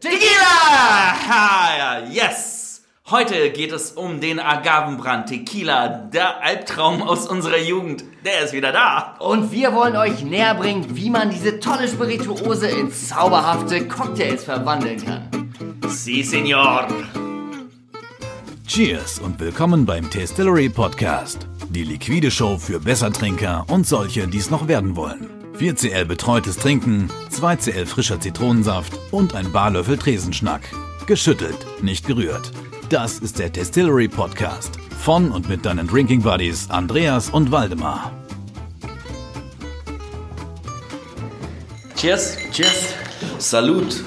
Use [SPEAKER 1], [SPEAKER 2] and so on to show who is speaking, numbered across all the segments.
[SPEAKER 1] Tequila! Yes! Heute geht es um den Agavenbrand Tequila, der Albtraum aus unserer Jugend. Der ist wieder da.
[SPEAKER 2] Und wir wollen euch näher bringen, wie man diese tolle Spirituose in zauberhafte Cocktails verwandeln kann.
[SPEAKER 1] Si, Senor.
[SPEAKER 3] Cheers und willkommen beim Tastillery Podcast. Die liquide Show für Bessertrinker und solche, die es noch werden wollen. 4cl betreutes Trinken, 2cl frischer Zitronensaft und ein Barlöffel Tresenschnack. Geschüttelt, nicht gerührt. Das ist der Tastillery Podcast. Von und mit deinen Drinking Buddies Andreas und Waldemar.
[SPEAKER 1] Cheers.
[SPEAKER 2] Cheers.
[SPEAKER 1] Salut.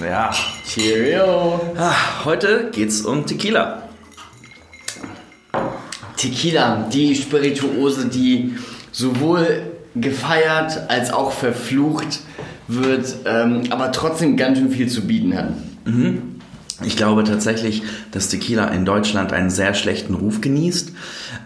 [SPEAKER 1] Ja.
[SPEAKER 2] Cheerio.
[SPEAKER 1] Ah, Heute geht's um Tequila.
[SPEAKER 2] Tequila, die Spirituose, die sowohl gefeiert als auch verflucht wird, ähm, aber trotzdem ganz schön viel zu bieten hat.
[SPEAKER 1] Ich glaube tatsächlich, dass Tequila in Deutschland einen sehr schlechten Ruf genießt.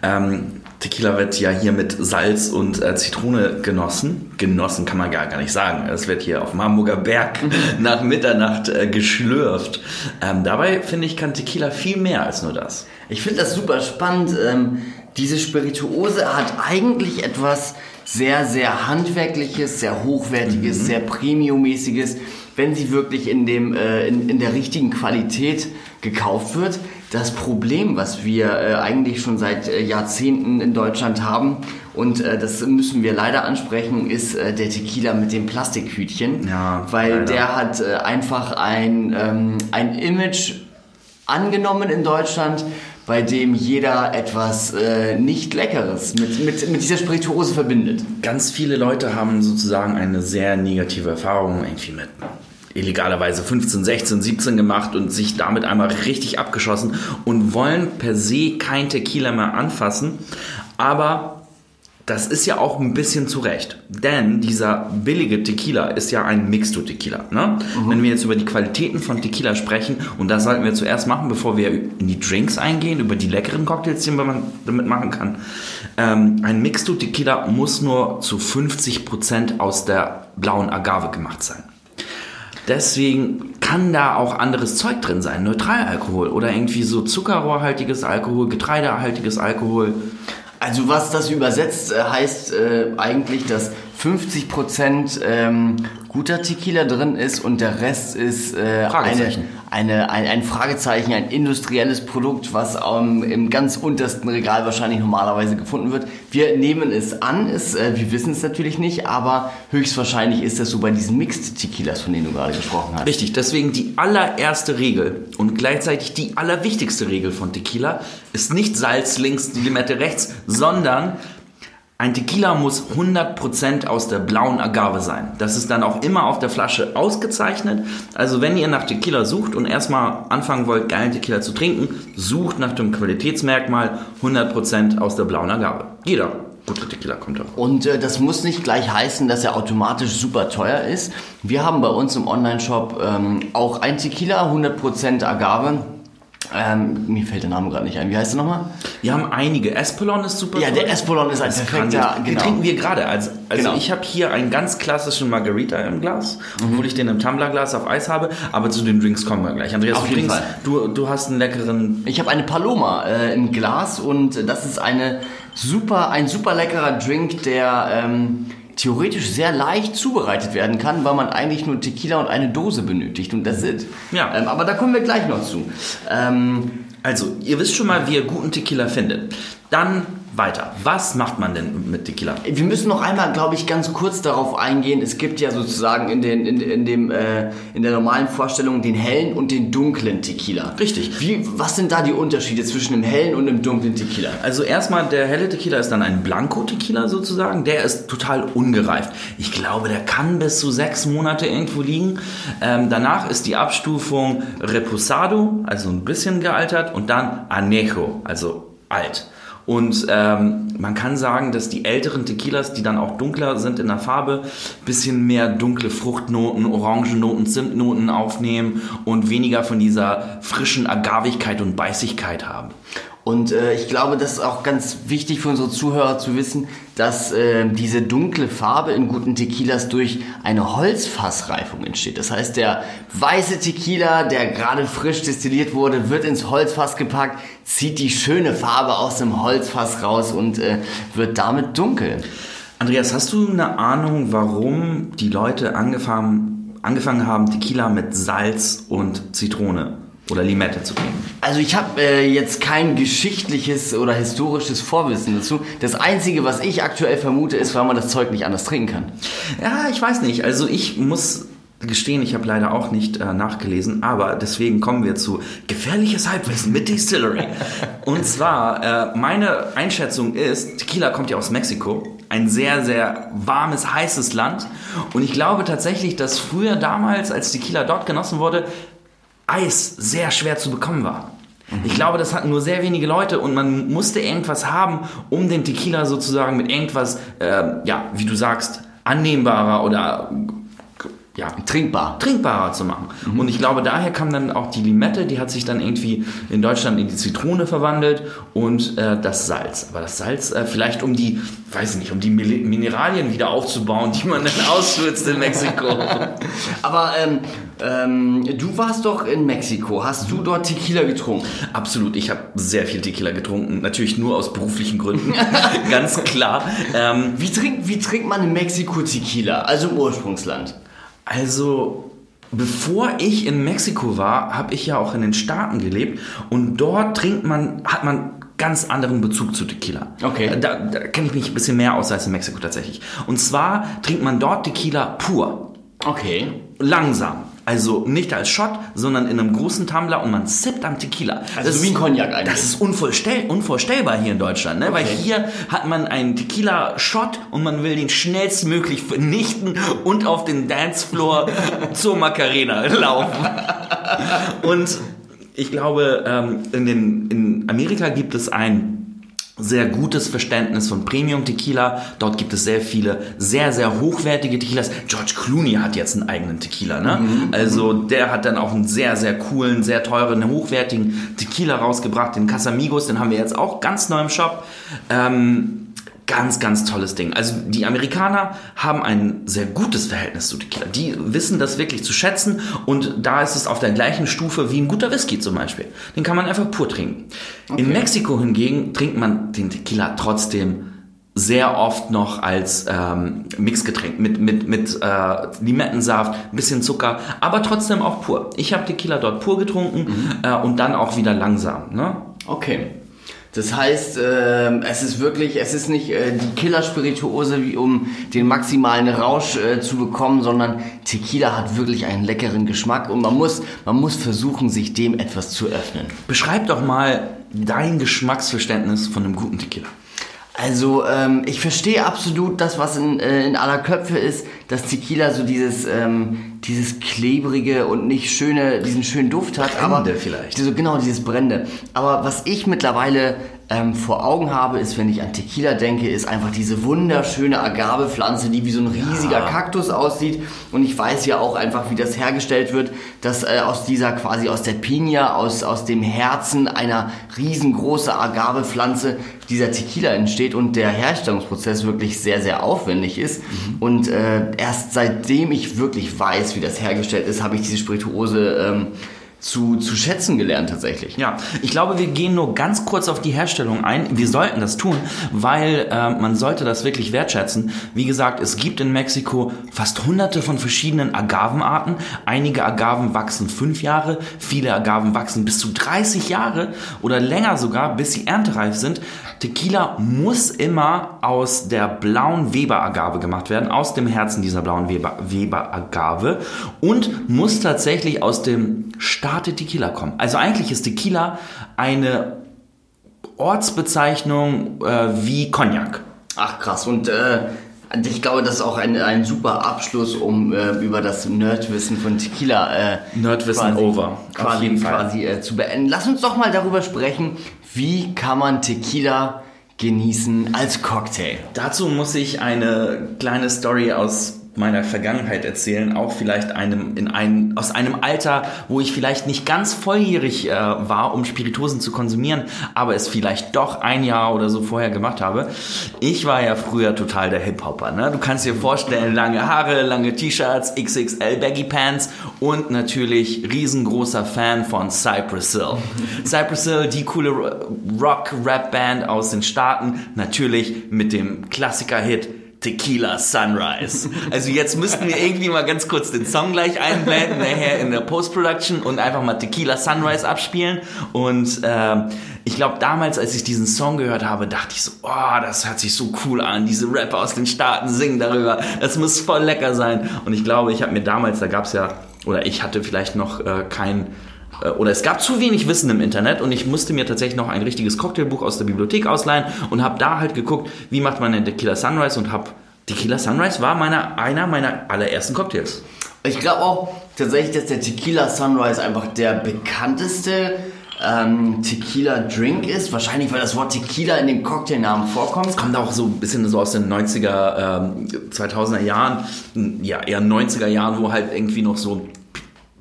[SPEAKER 1] Ähm, Tequila wird ja hier mit Salz und äh, Zitrone genossen. Genossen kann man gar, gar nicht sagen. Es wird hier auf dem Hamburger Berg nach Mitternacht äh, geschlürft. Ähm, dabei finde ich, kann Tequila viel mehr als nur das.
[SPEAKER 2] Ich finde das super spannend. Ähm, diese Spirituose hat eigentlich etwas sehr, sehr handwerkliches, sehr hochwertiges, sehr premiummäßiges, wenn sie wirklich in, dem, äh, in, in der richtigen Qualität gekauft wird. Das Problem, was wir äh, eigentlich schon seit äh, Jahrzehnten in Deutschland haben, und äh, das müssen wir leider ansprechen, ist äh, der Tequila mit dem Plastikhütchen.
[SPEAKER 1] Ja,
[SPEAKER 2] weil
[SPEAKER 1] leider.
[SPEAKER 2] der hat äh, einfach ein, ähm, ein Image angenommen in Deutschland, bei dem jeder etwas äh, nicht Leckeres mit, mit, mit dieser Spirituose verbindet.
[SPEAKER 1] Ganz viele Leute haben sozusagen eine sehr negative Erfahrung irgendwie mit illegalerweise 15, 16, 17 gemacht und sich damit einmal richtig abgeschossen und wollen per se kein Tequila mehr anfassen. Aber das ist ja auch ein bisschen zu Recht. Denn dieser billige Tequila ist ja ein Mixto-Tequila. Ne? Wenn wir jetzt über die Qualitäten von Tequila sprechen, und das sollten wir zuerst machen, bevor wir in die Drinks eingehen, über die leckeren Cocktails, die man damit machen kann. Ähm, ein Mixto-Tequila muss nur zu 50% aus der blauen Agave gemacht sein. Deswegen kann da auch anderes Zeug drin sein. Neutralalkohol oder irgendwie so zuckerrohrhaltiges Alkohol, getreidehaltiges Alkohol.
[SPEAKER 2] Also was das übersetzt äh, heißt äh, eigentlich, dass 50% ähm, guter Tequila drin ist und der Rest ist äh, eine, eine, ein, ein Fragezeichen, ein industrielles Produkt, was ähm, im ganz untersten Regal wahrscheinlich normalerweise gefunden wird. Wir nehmen es an, es, äh, wir wissen es natürlich nicht, aber höchstwahrscheinlich ist das so bei diesen Mixed Tequilas, von denen du gerade gesprochen hast.
[SPEAKER 1] Richtig, deswegen die allererste Regel und gleichzeitig die allerwichtigste Regel von Tequila ist nicht Salz links, die Limette rechts, sondern ein Tequila muss 100% aus der blauen Agave sein. Das ist dann auch immer auf der Flasche ausgezeichnet. Also wenn ihr nach Tequila sucht und erstmal anfangen wollt, geilen Tequila zu trinken, sucht nach dem Qualitätsmerkmal 100% aus der blauen Agave. Jeder gute Tequila kommt auch.
[SPEAKER 2] Und äh, das muss nicht gleich heißen, dass er automatisch super teuer ist. Wir haben bei uns im Online-Shop ähm, auch ein Tequila, 100% Agave. Ähm, mir fällt der Name gerade nicht ein. Wie heißt der nochmal?
[SPEAKER 1] Wir haben einige. Espolon ist super
[SPEAKER 2] Ja,
[SPEAKER 1] toll.
[SPEAKER 2] der Espolon ist ein
[SPEAKER 1] Das
[SPEAKER 2] perfekter.
[SPEAKER 1] kann- Den trinken wir gerade. Also, also
[SPEAKER 2] Genau.
[SPEAKER 1] ich habe hier einen ganz klassischen Margarita im Glas,
[SPEAKER 2] Mhm.
[SPEAKER 1] obwohl ich den im Tumblerglas auf Eis habe. Aber zu den Drinks kommen wir gleich. Andreas,
[SPEAKER 2] Auf
[SPEAKER 1] du,
[SPEAKER 2] jeden
[SPEAKER 1] trinkst,
[SPEAKER 2] Fall.
[SPEAKER 1] du, du hast einen leckeren.
[SPEAKER 2] Ich habe eine Paloma äh, im Glas und das ist eine super, ein super leckerer Drink, der ähm, theoretisch sehr leicht zubereitet werden kann, weil man eigentlich nur Tequila und eine Dose benötigt und das ist.
[SPEAKER 1] Ja.
[SPEAKER 2] Ähm, aber da kommen wir gleich noch zu. Ähm,
[SPEAKER 1] Also, ihr wisst schon mal, wie ihr guten Tequila findet. Dann weiter. Was macht man denn mit Tequila?
[SPEAKER 2] Wir müssen noch einmal, glaube ich, ganz kurz darauf eingehen. Es gibt ja sozusagen in, den, in, in, dem, äh, in der normalen Vorstellung den hellen und den dunklen Tequila.
[SPEAKER 1] Richtig.
[SPEAKER 2] Wie, was sind da die Unterschiede zwischen dem hellen und dem dunklen Tequila?
[SPEAKER 1] Also erstmal, der helle Tequila ist dann ein Blanco-Tequila sozusagen. Der ist total ungereift. Ich glaube, der kann bis zu sechs Monate irgendwo liegen. Ähm, danach ist die Abstufung Reposado, also ein bisschen gealtert, und dann Anejo, also alt. Und ähm, man kann sagen, dass die älteren Tequilas, die dann auch dunkler sind in der Farbe, bisschen mehr dunkle Fruchtnoten, Orangennoten, Zimtnoten aufnehmen und weniger von dieser frischen Agavigkeit und Beißigkeit haben.
[SPEAKER 2] Und äh, ich glaube, das ist auch ganz wichtig für unsere Zuhörer zu wissen, dass äh, diese dunkle Farbe in guten Tequilas durch eine Holzfassreifung entsteht. Das heißt, der weiße Tequila, der gerade frisch destilliert wurde, wird ins Holzfass gepackt, zieht die schöne Farbe aus dem Holzfass raus und äh, wird damit dunkel.
[SPEAKER 1] Andreas, hast du eine Ahnung, warum die Leute angefangen, angefangen haben, Tequila mit Salz und Zitrone oder Limette zu trinken?
[SPEAKER 2] Also ich habe äh, jetzt kein geschichtliches oder historisches Vorwissen dazu. Das Einzige, was ich aktuell vermute, ist, weil man das Zeug nicht anders trinken kann.
[SPEAKER 1] Ja, ich weiß nicht. Also ich muss gestehen, ich habe leider auch nicht äh, nachgelesen, aber deswegen kommen wir zu gefährliches Halbwissen mit Distillery. Und zwar, äh, meine Einschätzung ist, Tequila kommt ja aus Mexiko, ein sehr, sehr warmes, heißes Land. Und ich glaube tatsächlich, dass früher damals, als Tequila dort genossen wurde, Eis sehr schwer zu bekommen war. Ich glaube, das hatten nur sehr wenige Leute und man musste irgendwas haben, um den Tequila sozusagen mit irgendwas, äh, ja, wie du sagst, annehmbarer oder ja,
[SPEAKER 2] Trinkbar.
[SPEAKER 1] trinkbarer zu machen. Und ich glaube, daher kam dann auch die Limette, die hat sich dann irgendwie in Deutschland in die Zitrone verwandelt und äh, das Salz. Aber das Salz äh, vielleicht um die, weiß ich nicht, um die Mineralien wieder aufzubauen, die man dann ausschwitzt in Mexiko.
[SPEAKER 2] Aber ähm, ähm, du warst doch in Mexiko. Hast du dort Tequila getrunken?
[SPEAKER 1] Absolut, ich habe sehr viel Tequila getrunken, natürlich nur aus beruflichen Gründen, ganz klar. Ähm,
[SPEAKER 2] Wie trinkt, wie trinkt man in Mexiko Tequila? Also im Ursprungsland.
[SPEAKER 1] Also, bevor ich in Mexiko war, habe ich ja auch in den Staaten gelebt und dort trinkt man, hat man ganz anderen Bezug zu Tequila.
[SPEAKER 2] Okay.
[SPEAKER 1] Äh, Da, da kenne ich mich ein bisschen mehr aus als in Mexiko tatsächlich. Und zwar trinkt man dort Tequila pur,
[SPEAKER 2] Okay.
[SPEAKER 1] langsam. Also nicht als Shot, sondern in einem großen Tumbler und man sippt am Tequila.
[SPEAKER 2] Also
[SPEAKER 1] Das
[SPEAKER 2] wie ein
[SPEAKER 1] ist-
[SPEAKER 2] Cognac eigentlich.
[SPEAKER 1] Das ist unvorstell unvorstellbar hier in Deutschland, ne? weil
[SPEAKER 2] Okay.
[SPEAKER 1] hier hat man einen Tequila-Shot und man will den schnellstmöglich vernichten und auf den Dancefloor zur Macarena laufen. Und ich glaube, ähm, in, den, in Amerika gibt es ein sehr gutes Verständnis von Premium Tequila. Dort gibt es sehr viele sehr, sehr hochwertige Tequilas. George Clooney hat jetzt einen eigenen Tequila, ne? Also der hat dann auch einen sehr, sehr coolen, sehr teuren, hochwertigen Tequila rausgebracht. Den Casamigos, den haben wir jetzt auch ganz neu im Shop. Ähm, Ganz, ganz tolles Ding. Also die Amerikaner haben ein sehr gutes Verhältnis zu Tequila. Die wissen das wirklich zu schätzen und da ist es auf der gleichen Stufe wie ein guter Whisky zum Beispiel. Den kann man einfach pur trinken. In Mexiko hingegen trinkt man den Tequila trotzdem sehr oft noch als ähm, Mixgetränk mit, mit, mit äh, Limettensaft, ein bisschen Zucker, aber trotzdem auch pur. Ich habe Tequila dort pur getrunken äh, und dann auch wieder langsam. Ne?
[SPEAKER 2] Okay. Das heißt, ähm, es ist wirklich, es ist nicht äh, die Killer-Spirituose, wie um den maximalen Rausch äh, zu bekommen, sondern Tequila hat wirklich einen leckeren Geschmack und man muss, man muss versuchen, sich dem etwas zu öffnen.
[SPEAKER 1] Beschreib doch mal dein Geschmacksverständnis von einem guten Tequila.
[SPEAKER 2] Also ähm, ich verstehe absolut das, was in, äh, in aller Köpfe ist, dass Tequila so dieses, ähm, dieses klebrige und nicht schöne, diesen schönen Duft hat. aber
[SPEAKER 1] Brennende vielleicht.
[SPEAKER 2] Diese, genau, dieses Brennende. Aber was ich mittlerweile ähm, vor Augen habe, ist, wenn ich an Tequila denke, ist einfach diese wunderschöne Agavepflanze, die wie so ein riesiger Kaktus aussieht. Und ich weiß ja auch einfach, wie das hergestellt wird, dass äh, aus dieser quasi aus der Pinia, aus, aus dem Herzen einer riesengroßen Agavepflanze dieser Tequila entsteht und der Herstellungsprozess wirklich sehr, sehr aufwendig ist. Und äh, erst seitdem ich wirklich weiß, wie das hergestellt ist, habe ich diese Spirituose ähm, zu, zu schätzen gelernt tatsächlich.
[SPEAKER 1] Ja, ich glaube, wir gehen nur ganz kurz auf die Herstellung ein. Wir sollten das tun, weil äh, man sollte das wirklich wertschätzen. Wie gesagt, es gibt in Mexiko fast hunderte von verschiedenen Agavenarten. Einige Agaven wachsen fünf Jahre, viele Agaven wachsen bis zu 30 Jahre oder länger sogar, bis sie erntereif sind. Tequila muss immer aus der blauen Weber-Agave gemacht werden, aus dem Herzen dieser blauen Weber- Weber-Agave und muss tatsächlich aus dem Starte Tequila kommen. Also eigentlich ist Tequila eine Ortsbezeichnung äh, wie Cognac.
[SPEAKER 2] Ach krass. Und äh, ich glaube, das ist auch ein, ein super Abschluss, um äh, über das Nerdwissen von Tequila äh,
[SPEAKER 1] Nerdwissen
[SPEAKER 2] quasi,
[SPEAKER 1] over. Auf
[SPEAKER 2] quasi, quasi äh, zu beenden. Lass uns doch mal darüber sprechen, wie kann man Tequila genießen als Cocktail.
[SPEAKER 1] Dazu muss ich eine kleine Story aus meiner Vergangenheit erzählen, auch vielleicht einem in einem aus einem Alter, wo ich vielleicht nicht ganz volljährig äh, war, um Spirituosen zu konsumieren, aber es vielleicht doch ein Jahr oder so vorher gemacht habe. Ich war ja früher total der Hip-Hopper. Ne? Du kannst dir vorstellen, lange Haare, lange T-Shirts, XXL Baggy Pants und natürlich riesengroßer Fan von Cypress Hill. Cypress Hill, die coole Rock-Rap-Band aus den Staaten, natürlich mit dem Klassiker-Hit Tequila Sunrise. Also jetzt müssten wir irgendwie mal ganz kurz den Song gleich einblenden, nachher in der Post-Production und einfach mal Tequila Sunrise abspielen. Und äh, ich glaube, damals, als ich diesen Song gehört habe, dachte ich so, oh, das hört sich so cool an. Diese Rapper aus den Staaten singen darüber. Das muss voll lecker sein. Und ich glaube, ich habe mir damals, da gab es ja, oder ich hatte vielleicht noch äh, kein oder es gab zu wenig Wissen im Internet und ich musste mir tatsächlich noch ein richtiges Cocktailbuch aus der Bibliothek ausleihen und habe da halt geguckt, wie macht man den Tequila Sunrise und habe Tequila Sunrise war meiner, einer meiner allerersten Cocktails.
[SPEAKER 2] Ich glaube auch tatsächlich, dass der Tequila Sunrise einfach der bekannteste ähm, Tequila-Drink ist. Wahrscheinlich, weil das Wort Tequila in dem Cocktailnamen vorkommt.
[SPEAKER 1] Es kommt auch so ein bisschen so aus den 90er, ähm, 2000er Jahren, ja, eher 90er Jahren, wo halt irgendwie noch so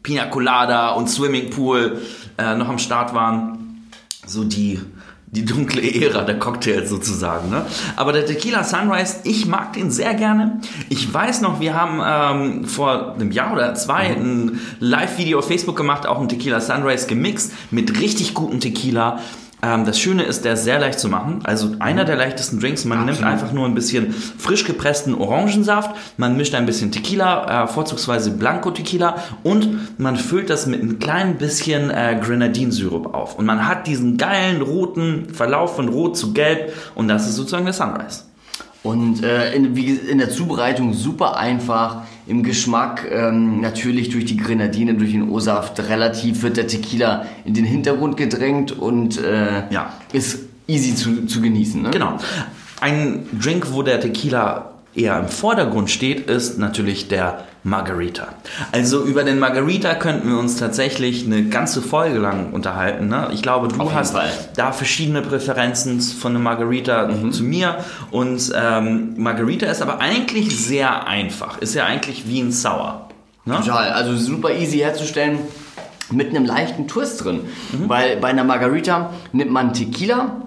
[SPEAKER 1] Pina Colada und Swimmingpool äh, noch am Start waren. So die, die dunkle Ära der Cocktails sozusagen. Ne? Aber der Tequila Sunrise, ich mag den sehr gerne. Ich weiß noch, wir haben ähm, vor einem Jahr oder zwei ein Live-Video auf Facebook gemacht, auch ein Tequila Sunrise gemixt mit richtig gutem Tequila. Ähm, das Schöne ist, der ist sehr leicht zu machen. Also einer der leichtesten Drinks. Man
[SPEAKER 2] Absolut.
[SPEAKER 1] nimmt einfach nur ein bisschen frisch gepressten Orangensaft, man mischt ein bisschen Tequila, äh, vorzugsweise Blanco Tequila und man füllt das mit ein klein bisschen äh, Grenadinsirup auf. Und man hat diesen geilen roten Verlauf von rot zu gelb und das ist sozusagen der Sunrise.
[SPEAKER 2] Und äh, in, wie, in der Zubereitung super einfach. Im Geschmack ähm, natürlich durch die Grenadine, durch den O-Saft relativ wird der Tequila in den Hintergrund gedrängt und äh,
[SPEAKER 1] Ja.
[SPEAKER 2] ist easy zu, zu genießen. Ne?
[SPEAKER 1] Genau. Ein Drink, wo der Tequila eher im Vordergrund steht, ist natürlich der Margarita. Also über den Margarita könnten wir uns tatsächlich eine ganze Folge lang unterhalten. Ne? Ich glaube, du hast
[SPEAKER 2] Fall.
[SPEAKER 1] da verschiedene Präferenzen von einem Margarita zu mir. Und ähm, Margarita ist aber eigentlich sehr einfach. Ist ja eigentlich wie ein Sour. Ne?
[SPEAKER 2] Total, also super easy herzustellen mit einem leichten Twist drin. Weil bei einer Margarita nimmt man Tequila,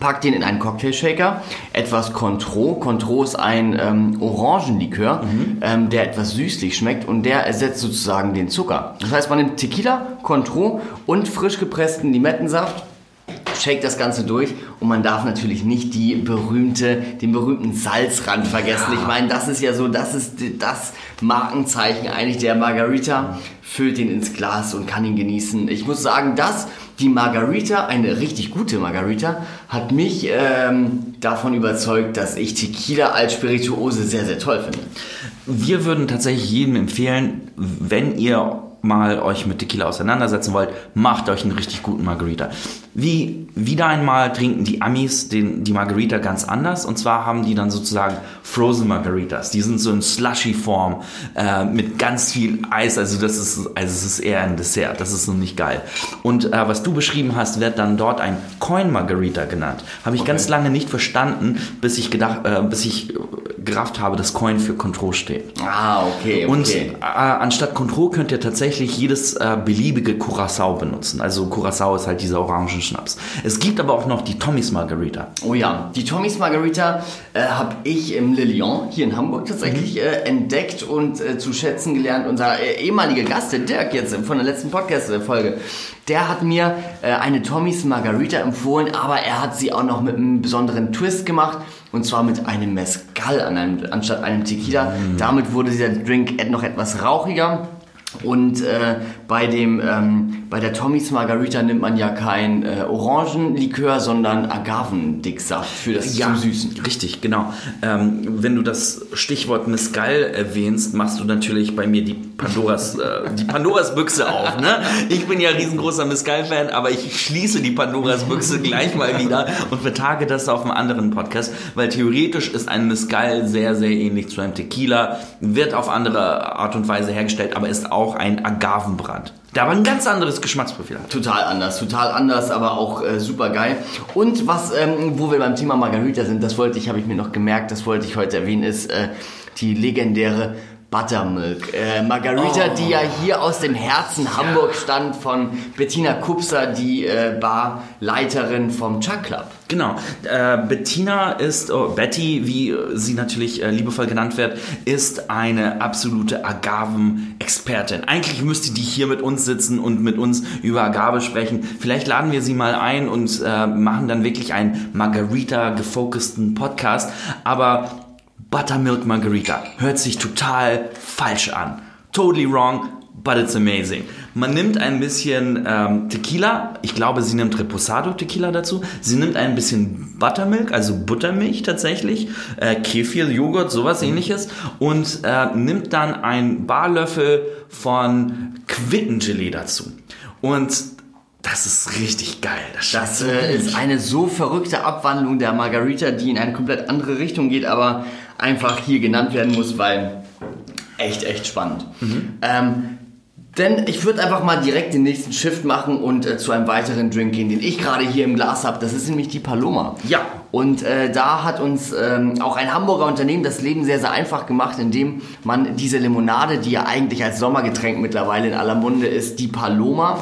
[SPEAKER 2] packt den in einen Cocktailshaker, etwas Contro. Contro ist ein ähm, Orangenlikör, ähm, der etwas süßlich schmeckt und der ersetzt sozusagen den Zucker. Das heißt, man nimmt Tequila, Contro und frisch gepressten Limettensaft shake das Ganze durch und man darf natürlich nicht die berühmte, den berühmten Salzrand vergessen. Ich meine, das ist ja so, das ist das Markenzeichen eigentlich der Margarita. Füllt den ins Glas und kann ihn genießen. Ich muss sagen, dass die Margarita, eine richtig gute Margarita, hat mich ähm, davon überzeugt, dass ich Tequila als Spirituose sehr, sehr toll finde.
[SPEAKER 1] Wir würden tatsächlich jedem empfehlen, wenn ihr mal euch mit Tequila auseinandersetzen wollt, macht euch einen richtig guten Margarita. Wie wieder einmal trinken die Amis den, die Margarita ganz anders und zwar haben die dann sozusagen Frozen Margaritas. Die sind so in Slushy-Form äh, mit ganz viel Eis. Also das ist also es ist eher ein Dessert. Das ist noch nicht geil. Und äh, was du beschrieben hast, wird dann dort ein Coin Margarita genannt. Habe ich ganz lange nicht verstanden, bis ich gedacht, äh, bis ich äh, gerafft habe, dass Coin für Control steht.
[SPEAKER 2] Ah, okay, okay.
[SPEAKER 1] Und äh, anstatt Contro könnt ihr tatsächlich jedes äh, beliebige Curacao benutzen. Also Curacao ist halt dieser Orangenschnaps. Es gibt aber auch noch die Tommy's Margarita.
[SPEAKER 2] Oh ja, die Tommy's Margarita äh, habe ich im Le Lion hier in Hamburg tatsächlich äh, entdeckt und äh, zu schätzen gelernt. Unser äh, ehemaliger Gast, der Dirk jetzt von der letzten Podcast-Folge, der hat mir äh, eine Tommy's Margarita empfohlen, aber er hat sie auch noch mit einem besonderen Twist gemacht. Und zwar mit einem Mezcal an einem, anstatt einem Tequila. Damit wurde dieser Drink noch etwas rauchiger. Und äh, bei dem ähm, bei der Tommy's Margarita nimmt man ja kein äh, Orangenlikör, sondern Agavendicksaft für das zum Süßen.
[SPEAKER 1] Richtig, genau. Ähm, wenn du das Stichwort Mescal erwähnst, machst du natürlich bei mir die Pandoras, äh, die Pandoras Büchse auf. Ne? Ich bin ja riesengroßer Mescal-Fan, aber ich schließe die Pandoras Büchse gleich mal wieder und vertage das auf einem anderen Podcast, weil theoretisch ist ein Mescal sehr, sehr ähnlich zu einem Tequila, wird auf andere Art und Weise hergestellt, aber ist auch auch ein Agavenbrand. Der aber ein ganz anderes Geschmacksprofil hat.
[SPEAKER 2] Total anders, total anders, aber auch äh, super geil. Und was, ähm, wo wir beim Thema Margarita sind, das wollte ich, habe ich mir noch gemerkt, das wollte ich heute erwähnen, ist äh, die legendäre Buttermilk. Äh, Margarita,
[SPEAKER 1] Oh.
[SPEAKER 2] die ja hier aus dem Herzen Hamburg stand von Bettina Kupser, die äh, Barleiterin vom Chuck Club.
[SPEAKER 1] Genau. Äh, Bettina ist, oh, Betty, wie sie natürlich äh, liebevoll genannt wird, ist eine absolute Agaven-Expertin. Eigentlich müsste die hier mit uns sitzen und mit uns über Agave sprechen. Vielleicht laden wir sie mal ein und äh, machen dann wirklich einen Margarita-gefokusten Podcast. Aber Buttermilk Margarita hört sich total falsch an. Totally wrong, but it's amazing. Man nimmt ein bisschen ähm, Tequila, ich glaube, sie nimmt Reposado Tequila dazu. Sie nimmt ein bisschen Buttermilk, also Buttermilch tatsächlich, äh, Kefir, Joghurt, sowas ähnliches und äh, nimmt dann einen Barlöffel von Quittengelee dazu. Und das ist richtig geil. Das,
[SPEAKER 2] Das äh, ist eine so verrückte Abwandlung der Margarita, die in eine komplett andere Richtung geht, aber einfach hier genannt werden muss, weil echt, echt spannend. Ähm, denn ich würde einfach mal direkt den nächsten Shift machen und äh, zu einem weiteren Drink gehen, den ich gerade hier im Glas habe. Das ist nämlich die Paloma.
[SPEAKER 1] Ja.
[SPEAKER 2] Und äh, da hat uns ähm, auch ein Hamburger Unternehmen das Leben sehr, sehr einfach gemacht, indem man diese Limonade, die ja eigentlich als Sommergetränk mittlerweile in aller Munde ist, die Paloma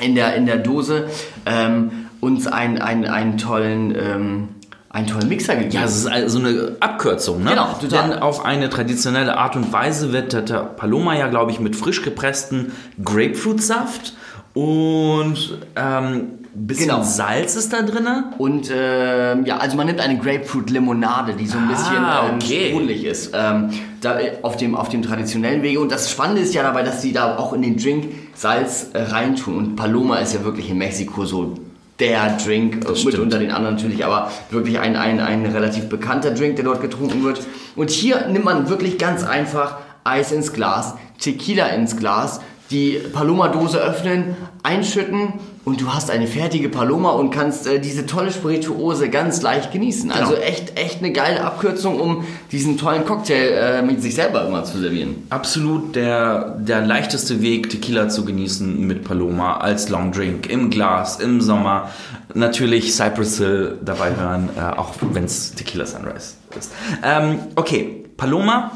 [SPEAKER 2] in der, in der Dose, ähm, uns ein, ein, einen tollen... Einen tollen Mixer gegeben.
[SPEAKER 1] Ja, es ist also eine Abkürzung, ne?
[SPEAKER 2] Genau, total.
[SPEAKER 1] Denn auf eine traditionelle Art und Weise wird der Paloma ja, glaube ich, mit frisch gepresstem Grapefruitsaft und ähm, bisschen
[SPEAKER 2] Genau.
[SPEAKER 1] Salz ist da drin.
[SPEAKER 2] Und ähm, ja, also man nimmt eine Grapefruit-Limonade, die so ein
[SPEAKER 1] Ah,
[SPEAKER 2] bisschen ähm,
[SPEAKER 1] okay.
[SPEAKER 2] sprudelig ist, ähm, da, äh, auf, dem, auf dem traditionellen Wege. Und das Spannende ist ja dabei, dass sie da auch in den Drink Salz äh, reintun. Und Paloma ist ja wirklich in Mexiko so der Drink, mit
[SPEAKER 1] stimmt.
[SPEAKER 2] unter den anderen natürlich, aber wirklich ein, ein, ein relativ bekannter Drink, der dort getrunken wird. Und hier nimmt man wirklich ganz einfach Eis ins Glas, Tequila ins Glas, die Paloma-Dose öffnen, einschütten und du hast eine fertige Paloma und kannst äh, diese tolle Spirituose ganz leicht genießen. Also echt, echt eine geile Abkürzung, um diesen tollen Cocktail äh, mit sich selber immer zu servieren.
[SPEAKER 1] Absolut der, der leichteste Weg, Tequila zu genießen mit Paloma als Long Drink im Glas, im Sommer. Natürlich Cypress Hill dabei hören, äh, auch wenn es Tequila Sunrise ist. Ähm, okay, Paloma.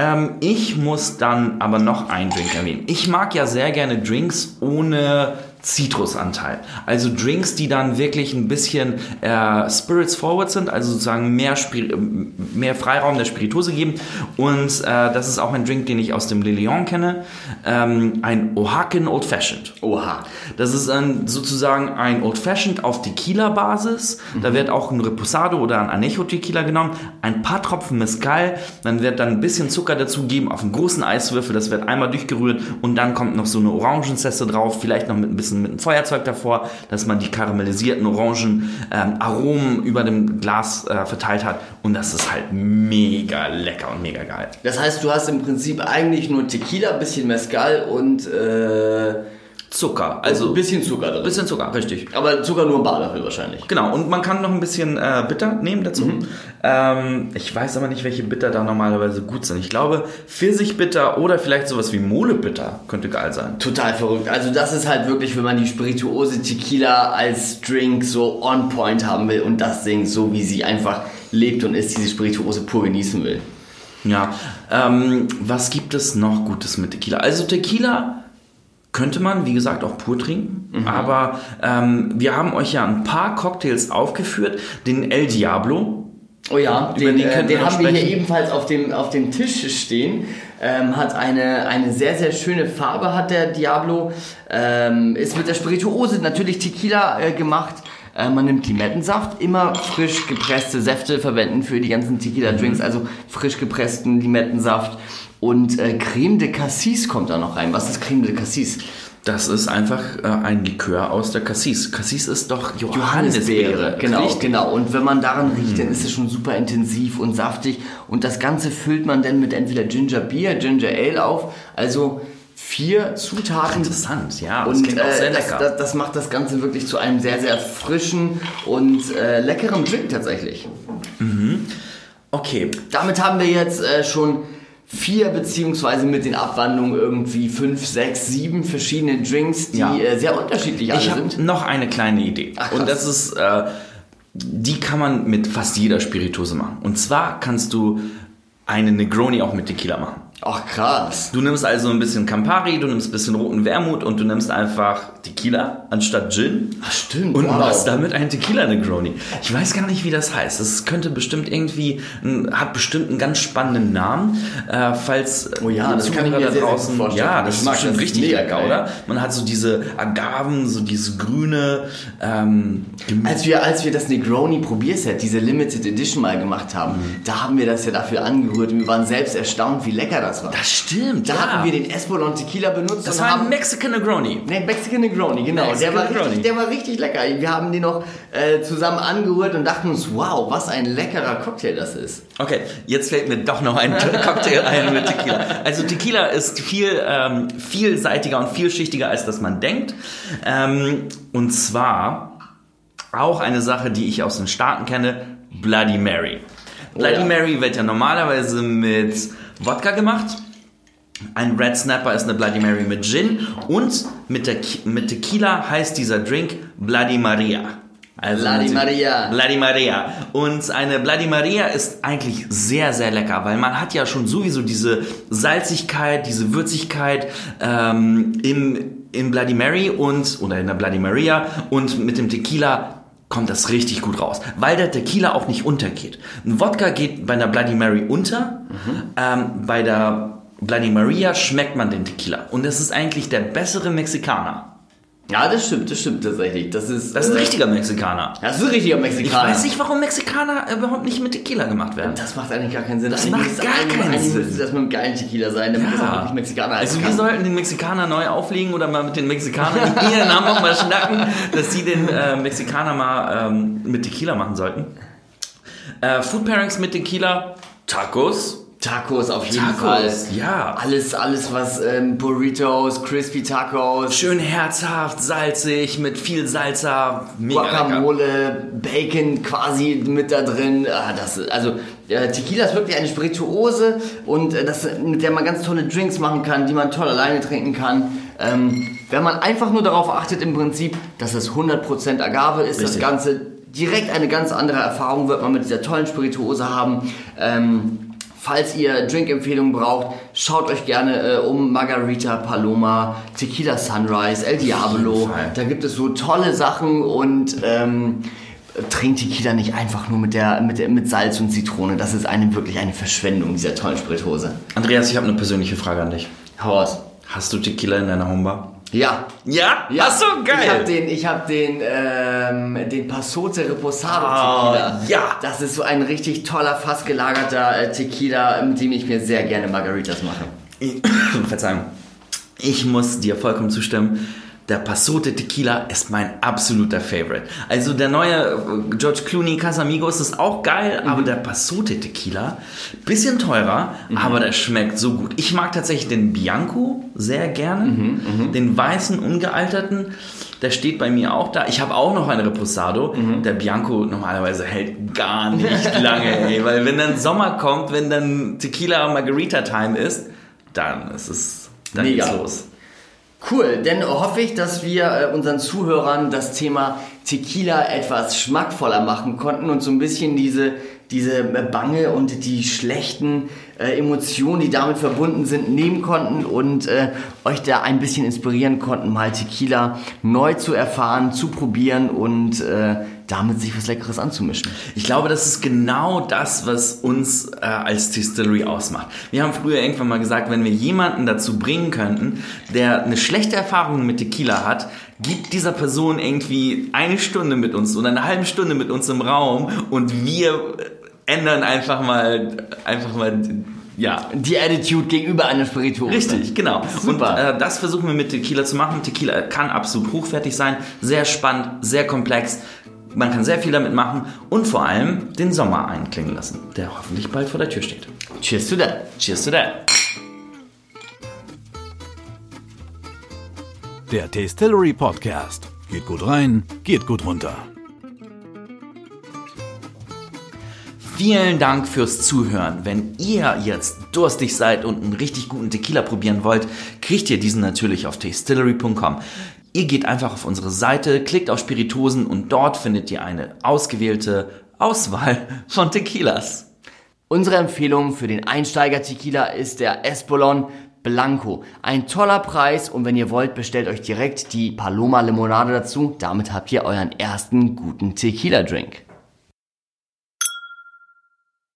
[SPEAKER 1] Ähm, ich muss dann aber noch einen Drink erwähnen. Ich mag ja sehr gerne Drinks ohne Zitrusanteil. Also Drinks, die dann wirklich ein bisschen äh, Spirits forward sind, also sozusagen mehr, Spir mehr Freiraum der Spirituose geben. Und äh, das ist auch ein Drink, den ich aus dem Le Lion kenne. Ähm, ein Oaxacan Old Fashioned.
[SPEAKER 2] Oha.
[SPEAKER 1] Das ist ein, sozusagen ein Old Fashioned auf Tequila-Basis. Da wird auch ein Reposado oder ein Anejo Tequila genommen, ein paar Tropfen Mezcal, dann wird dann ein bisschen Zucker dazugeben auf einen großen Eiswürfel, das wird einmal durchgerührt und dann kommt noch so eine Orangenzeste drauf, vielleicht noch mit ein bisschen mit einem Feuerzeug davor, dass man die karamellisierten Orangen ähm, Aromen über dem Glas äh, verteilt hat und das ist halt mega lecker und mega geil.
[SPEAKER 2] Das heißt, du hast im Prinzip eigentlich nur Tequila, bisschen Mezcal und äh,
[SPEAKER 1] Zucker,
[SPEAKER 2] also ein bisschen Zucker drin.
[SPEAKER 1] bisschen Zucker, richtig.
[SPEAKER 2] Aber Zucker nur ein Barlöffel wahrscheinlich.
[SPEAKER 1] Genau, und man kann noch ein bisschen äh, Bitter nehmen dazu. Ähm, ich weiß aber nicht, welche Bitter da normalerweise gut sind. Ich glaube, Pfirsichbitter oder vielleicht sowas wie Molebitter könnte geil sein.
[SPEAKER 2] Total verrückt. Also das ist halt wirklich, wenn man die Spirituose Tequila als Drink so on point haben will und das Ding so, wie sie einfach lebt und ist, diese Spirituose pur genießen will.
[SPEAKER 1] Ja, ähm, was gibt es noch Gutes mit Tequila? Also Tequila könnte man, wie gesagt, auch pur trinken. Aber ähm, wir haben euch ja ein paar Cocktails aufgeführt. Den El Diablo.
[SPEAKER 2] Oh ja, den,
[SPEAKER 1] den
[SPEAKER 2] äh, den haben wir hier
[SPEAKER 1] sprechen.
[SPEAKER 2] ebenfalls auf dem, auf dem Tisch stehen. Ähm, hat eine, eine sehr, sehr schöne Farbe, hat der Diablo. Ähm, ist mit der Spirituose natürlich Tequila äh, gemacht. Äh, man nimmt Limettensaft, immer frisch gepresste Säfte verwenden für die ganzen Tequila-Drinks, also frisch gepressten Limettensaft. Und äh, Creme de Cassis kommt da noch rein. Was ist Creme de Cassis?
[SPEAKER 1] Das ist einfach äh, ein Likör aus der Cassis. Cassis ist doch Johannisbeere.
[SPEAKER 2] Genau,
[SPEAKER 1] Richtig.
[SPEAKER 2] genau. Und wenn man daran riecht, dann ist es schon super intensiv und saftig. Und das Ganze füllt man dann mit entweder Ginger Beer, Ginger Ale auf. Also vier Zutaten.
[SPEAKER 1] Interessant, ja. Das
[SPEAKER 2] Und
[SPEAKER 1] klingt auch sehr
[SPEAKER 2] äh, das,
[SPEAKER 1] lecker.
[SPEAKER 2] das, das macht das Ganze wirklich zu einem sehr, sehr frischen und äh, leckeren Drink tatsächlich.
[SPEAKER 1] okay,
[SPEAKER 2] Damit haben wir jetzt äh, schon vier beziehungsweise mit den Abwandlungen irgendwie fünf, sechs, sieben verschiedene Drinks, die
[SPEAKER 1] Ja.
[SPEAKER 2] äh, sehr unterschiedlich alle
[SPEAKER 1] Ich habe
[SPEAKER 2] sind.
[SPEAKER 1] noch eine kleine Idee.
[SPEAKER 2] Ach,
[SPEAKER 1] und das ist, äh, die kann man mit fast jeder Spirituose machen. Und zwar kannst du eine Negroni auch mit Tequila machen.
[SPEAKER 2] Ach krass.
[SPEAKER 1] Du nimmst also ein bisschen Campari, du nimmst ein bisschen roten Wermut und du nimmst einfach Tequila anstatt Gin.
[SPEAKER 2] Ach, stimmt,
[SPEAKER 1] Und
[SPEAKER 2] wow.
[SPEAKER 1] machst damit einen Tequila Negroni. Ich weiß gar nicht, wie das heißt. Das könnte bestimmt irgendwie, ein- hat bestimmt einen ganz spannenden Namen. Äh, falls
[SPEAKER 2] Oh ja, das kann ich mir
[SPEAKER 1] Zuhörer
[SPEAKER 2] sehr, sehr gut vorstellen.
[SPEAKER 1] Ja, das ist
[SPEAKER 2] Geschmack,
[SPEAKER 1] bestimmt
[SPEAKER 2] das ist
[SPEAKER 1] richtig lecker, oder? Man hat so diese Agaven, so dieses grüne ähm.
[SPEAKER 2] Als wir, als wir das Negroni Probierset, diese Limited Edition mal gemacht haben,
[SPEAKER 1] Mhm.
[SPEAKER 2] da haben wir das ja dafür angerührt und wir waren selbst erstaunt, wie lecker das war.
[SPEAKER 1] Das stimmt,
[SPEAKER 2] da
[SPEAKER 1] ja.
[SPEAKER 2] hatten wir den Espolon Tequila benutzt
[SPEAKER 1] das war ein Mexican Negroni.
[SPEAKER 2] Nee, Mexican Negroni, genau.
[SPEAKER 1] Mexican
[SPEAKER 2] der, war
[SPEAKER 1] Negroni.
[SPEAKER 2] richtig, der war richtig lecker. Wir haben den noch äh, zusammen angerührt und dachten uns, wow, was ein leckerer Cocktail das ist.
[SPEAKER 1] Okay, jetzt fällt mir doch noch ein Cocktail ein mit Tequila. Also Tequila ist viel ähm, vielseitiger und vielschichtiger, als dass man denkt. Ähm, und zwar auch eine Sache, die ich aus den Staaten kenne, Bloody Mary. Bloody
[SPEAKER 2] ja.
[SPEAKER 1] Mary wird ja normalerweise mit Wodka gemacht. Ein Red Snapper ist eine Bloody Mary mit Gin und mit, der, mit Tequila heißt dieser Drink Bloody Maria. Also
[SPEAKER 2] Bloody Maria.
[SPEAKER 1] Bloody Maria. Und eine Bloody Maria ist eigentlich sehr, sehr lecker, weil man hat ja schon sowieso diese Salzigkeit, diese Würzigkeit ähm, im, im Bloody Mary und, oder in der Bloody Maria und mit dem Tequila kommt das richtig gut raus, weil der Tequila auch nicht untergeht. Ein Wodka geht bei einer Bloody Mary unter, ähm, bei der Bloody Maria schmeckt man den Tequila und das ist eigentlich der bessere Mexikaner.
[SPEAKER 2] Ja, das stimmt, das stimmt tatsächlich. Das ist,
[SPEAKER 1] Das ist ein
[SPEAKER 2] äh,
[SPEAKER 1] richtiger Mexikaner.
[SPEAKER 2] Das ist ein richtiger
[SPEAKER 1] Ich
[SPEAKER 2] Mexikaner.
[SPEAKER 1] weiß nicht, warum Mexikaner überhaupt nicht mit Tequila gemacht werden.
[SPEAKER 2] Das macht eigentlich gar keinen Sinn.
[SPEAKER 1] Das
[SPEAKER 2] Eigentlich
[SPEAKER 1] macht gar keinen Sinn.
[SPEAKER 2] müsste das mit einem geilen Tequila sein, damit das auch wirklich Mexikaner
[SPEAKER 1] Also wir
[SPEAKER 2] kann.
[SPEAKER 1] sollten den Mexikaner neu auflegen oder mal mit den Mexikanern ihren Namen auch mal schnacken, dass sie den äh, Mexikaner mal ähm, mit Tequila machen sollten. Äh, Food Pairings mit Tequila, Tacos.
[SPEAKER 2] Tacos auf jeden
[SPEAKER 1] Tacos,
[SPEAKER 2] Fall.
[SPEAKER 1] ja.
[SPEAKER 2] Alles, alles was ähm, Burritos, Crispy Tacos,
[SPEAKER 1] Schön herzhaft, salzig, mit viel Salsa. Mega lecker.
[SPEAKER 2] Guacamole, Bacon quasi mit da drin. Ah, das, also äh, Tequila ist wirklich eine Spirituose und äh, das, mit der man ganz tolle Drinks machen kann, die man toll alleine trinken kann. Ähm, wenn man einfach nur darauf achtet im Prinzip, dass es 100% Agave ist, das
[SPEAKER 1] Richtig.
[SPEAKER 2] Ganze direkt eine ganz andere Erfahrung wird man mit dieser tollen Spirituose haben. Ähm, Falls ihr Drinkempfehlungen braucht, schaut euch gerne äh, um Margarita, Paloma, Tequila Sunrise, El Diablo. Da gibt es so tolle Sachen und ähm, trinkt Tequila nicht einfach nur mit, der, mit, der, mit Salz und Zitrone. Das ist eine, wirklich eine Verschwendung dieser tollen Spirituose.
[SPEAKER 1] Andreas, ich habe eine persönliche Frage an dich.
[SPEAKER 2] Hau raus.
[SPEAKER 1] Hast du Tequila in deiner Homebar?
[SPEAKER 2] Ja.
[SPEAKER 1] Ja?
[SPEAKER 2] ja.
[SPEAKER 1] Ach so, geil.
[SPEAKER 2] Ich habe den, ich hab den, ähm, den Passote Reposado
[SPEAKER 1] Ah,
[SPEAKER 2] Tequila.
[SPEAKER 1] ja.
[SPEAKER 2] Das ist so ein richtig toller, fast gelagerter äh, Tequila, mit dem ich mir sehr gerne Margaritas mache.
[SPEAKER 1] Ich- Verzeihung. Ich muss dir vollkommen zustimmen. Der Passote Tequila ist mein absoluter Favorite. Also der neue äh, George Clooney Casamigos ist auch geil, aber der Passote Tequila, bisschen teurer, aber der schmeckt so gut. Ich mag tatsächlich den Bianco sehr gerne, den weißen, ungealterten. Der steht bei mir auch da. Ich habe auch noch einen Reposado. Der Bianco normalerweise hält gar nicht lange, ey. Weil wenn dann Sommer kommt, wenn dann Tequila Margarita Time ist, dann ist es, dann
[SPEAKER 2] Mega.
[SPEAKER 1] geht's los.
[SPEAKER 2] Cool, denn hoffe ich, dass wir äh, unseren Zuhörern das Thema Tequila etwas schmackvoller machen konnten und so ein bisschen diese, diese Bange und die schlechten äh, Emotionen, die damit verbunden sind, nehmen konnten und äh, euch da ein bisschen inspirieren konnten, mal Tequila neu zu erfahren, zu probieren und äh, damit sich was Leckeres anzumischen.
[SPEAKER 1] Ich glaube, das ist genau das, was uns äh, als Distillery ausmacht. Wir haben früher irgendwann mal gesagt, wenn wir jemanden dazu bringen könnten, der eine schlechte Erfahrung mit Tequila hat, gibt dieser Person irgendwie eine Stunde mit uns oder eine halbe Stunde mit uns im Raum und wir äh, ändern einfach mal, einfach mal, ja,
[SPEAKER 2] Die Attitude gegenüber einer Spirituose.
[SPEAKER 1] Richtig, genau.
[SPEAKER 2] Super.
[SPEAKER 1] Und äh, das versuchen wir mit Tequila zu machen. Tequila kann absolut hochwertig sein, sehr spannend, sehr komplex. Man kann sehr viel damit machen und vor allem den Sommer einklingen lassen, der hoffentlich bald vor der Tür steht.
[SPEAKER 2] Cheers to that.
[SPEAKER 1] Cheers to that.
[SPEAKER 3] Der Tastillery Podcast. Geht gut rein, geht gut runter.
[SPEAKER 1] Vielen Dank fürs Zuhören. Wenn ihr jetzt durstig seid und einen richtig guten Tequila probieren wollt, kriegt ihr diesen natürlich auf tastillery.com. Ihr geht einfach auf unsere Seite, klickt auf Spiritosen und dort findet ihr eine ausgewählte Auswahl von Tequilas.
[SPEAKER 2] Unsere Empfehlung für den Einsteiger-Tequila ist der Espolon Blanco. Ein toller Preis und wenn ihr wollt, bestellt euch direkt die Paloma Limonade dazu. Damit habt ihr euren ersten guten Tequila-Drink.